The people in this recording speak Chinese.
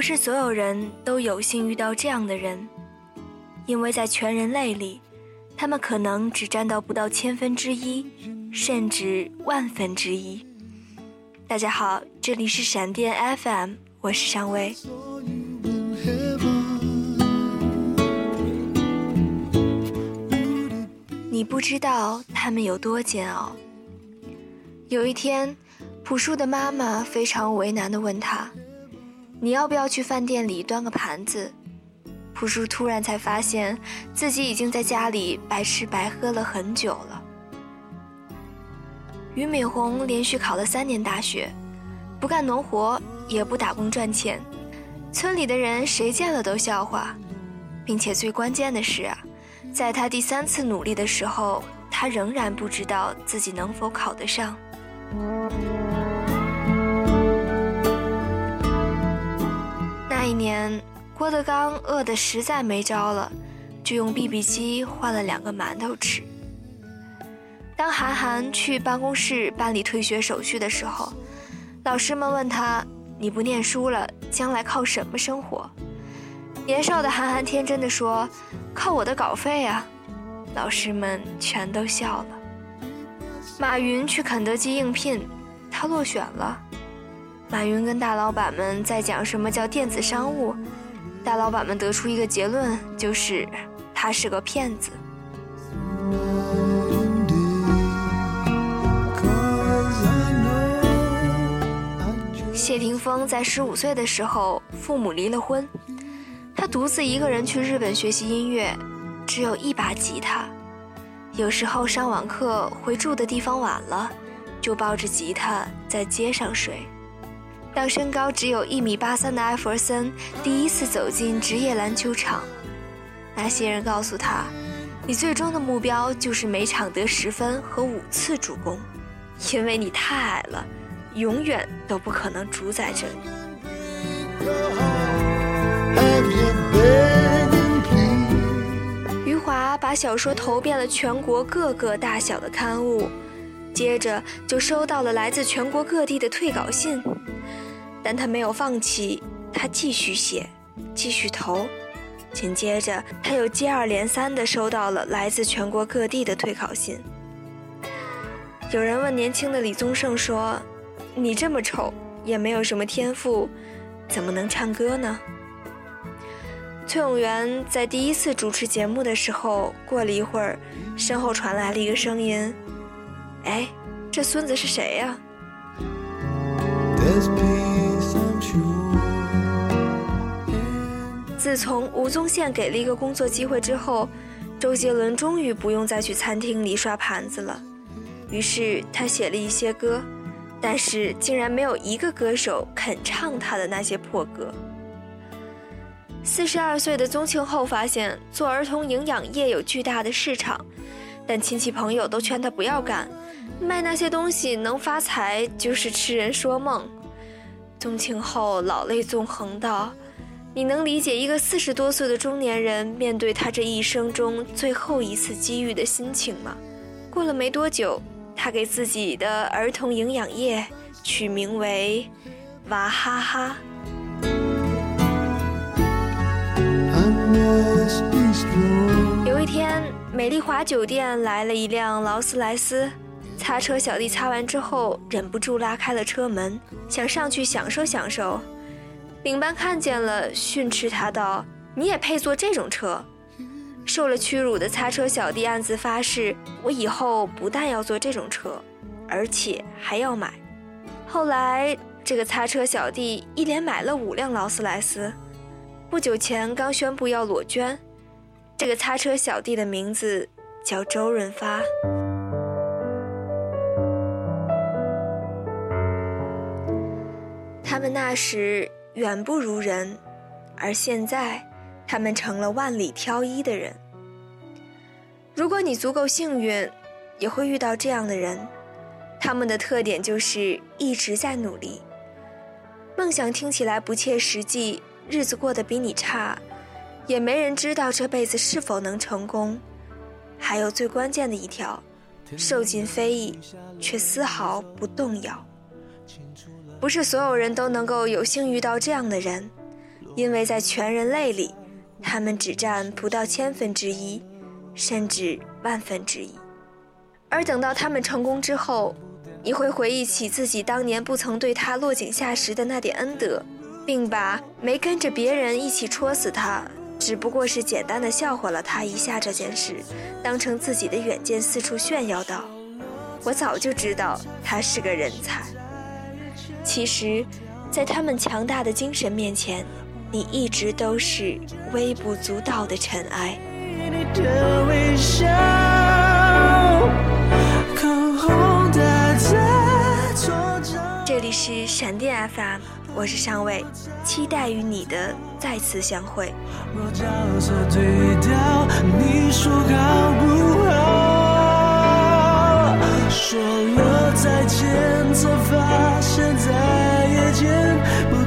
不是所有人都有幸遇到这样的人，因为在全人类里，他们可能只占到不到千分之一，甚至万分之一。大家好，这里是闪电 FM，我是尚薇。你不知道他们有多煎熬。有一天，朴树的妈妈非常为难地问他：“你要不要去饭店里端个盘子？”朴树突然才发现自己已经在家里白吃白喝了很久了。俞敏洪连续考了三年大学，不干农活，也不打工赚钱，村里的人谁见了都笑话，并且最关键的是啊，在他第三次努力的时候，他仍然不知道自己能否考得上。一年，郭德纲饿得实在没招了，就用 BB 机换了两个馒头吃。当韩寒去办公室办理退学手续的时候，老师们问他：“你不念书了，将来靠什么生活？”年少的韩寒天真的说：“靠我的稿费啊！”老师们全都笑了。马云去肯德基应聘，他落选了。马云跟大老板们在讲什么叫电子商务，大老板们得出一个结论，就是他是个骗子。谢霆锋在十五岁的时候，父母离了婚，他独自一个人去日本学习音乐，只有一把吉他。有时候上网课回住的地方晚了，就抱着吉他在街上睡。当身高只有一米八三的艾弗森第一次走进职业篮球场，那些人告诉他：“你最终的目标就是每场得十分和五次助攻，因为你太矮了，永远都不可能主宰这里。”余华把小说投遍了全国各个大小的刊物，接着就收到了来自全国各地的退稿信，但他没有放弃，他继续写，继续投，紧接着他又接二连三地收到了来自全国各地的退稿信。有人问年轻的李宗盛说：“你这么丑，也没有什么天赋，怎么能唱歌呢？”崔永元在第一次主持节目的时候，过了一会儿，身后传来了一个声音：“哎，这孙子是谁呀？”自从吴宗宪给了一个工作机会之后，周杰伦终于不用再去餐厅里刷盘子了。于是他写了一些歌，但是竟然没有一个歌手肯唱他的那些破歌。四十二岁的宗庆后发现做儿童营养液有巨大的市场，但亲戚朋友都劝他不要干，卖那些东西能发财就是痴人说梦。宗庆后老泪纵横道：“你能理解一个四十多岁的中年人面对他这一生中最后一次机遇的心情吗？”过了没多久，他给自己的儿童营养液取名为“娃哈哈”。有一天，美丽华酒店来了一辆劳斯莱斯，擦车小弟擦完之后，忍不住拉开了车门，想上去享受享受。领班看见了，训斥他道：“你也配坐这种车？”受了屈辱的擦车小弟暗自发誓：“我以后不但要坐这种车，而且还要买。”后来，这个擦车小弟一连买了五辆劳斯莱斯。不久前刚宣布要裸捐，这个擦车小弟的名字叫周润发。他们那时远不如人，而现在他们成了万里挑一的人。如果你足够幸运，也会遇到这样的人，他们的特点就是一直在努力。梦想听起来不切实际。日子过得比你差，也没人知道这辈子是否能成功。还有最关键的一条，受尽非议，却丝毫不动摇。不是所有人都能够有幸遇到这样的人，因为在全人类里，他们只占不到千分之一，甚至万分之一。而等到他们成功之后，你会回忆起自己当年不曾对他落井下石的那点恩德，并把没跟着别人一起戳死他，只不过是简单的笑话了他一下这件事，当成自己的远见四处炫耀道：“我早就知道他是个人才。”其实，在他们强大的精神面前，你一直都是微不足道的尘埃。这里是闪电 FM，我是尚尉，期待与你的再次相会。若叫做对你说，好不好说了再见，才发现再也见不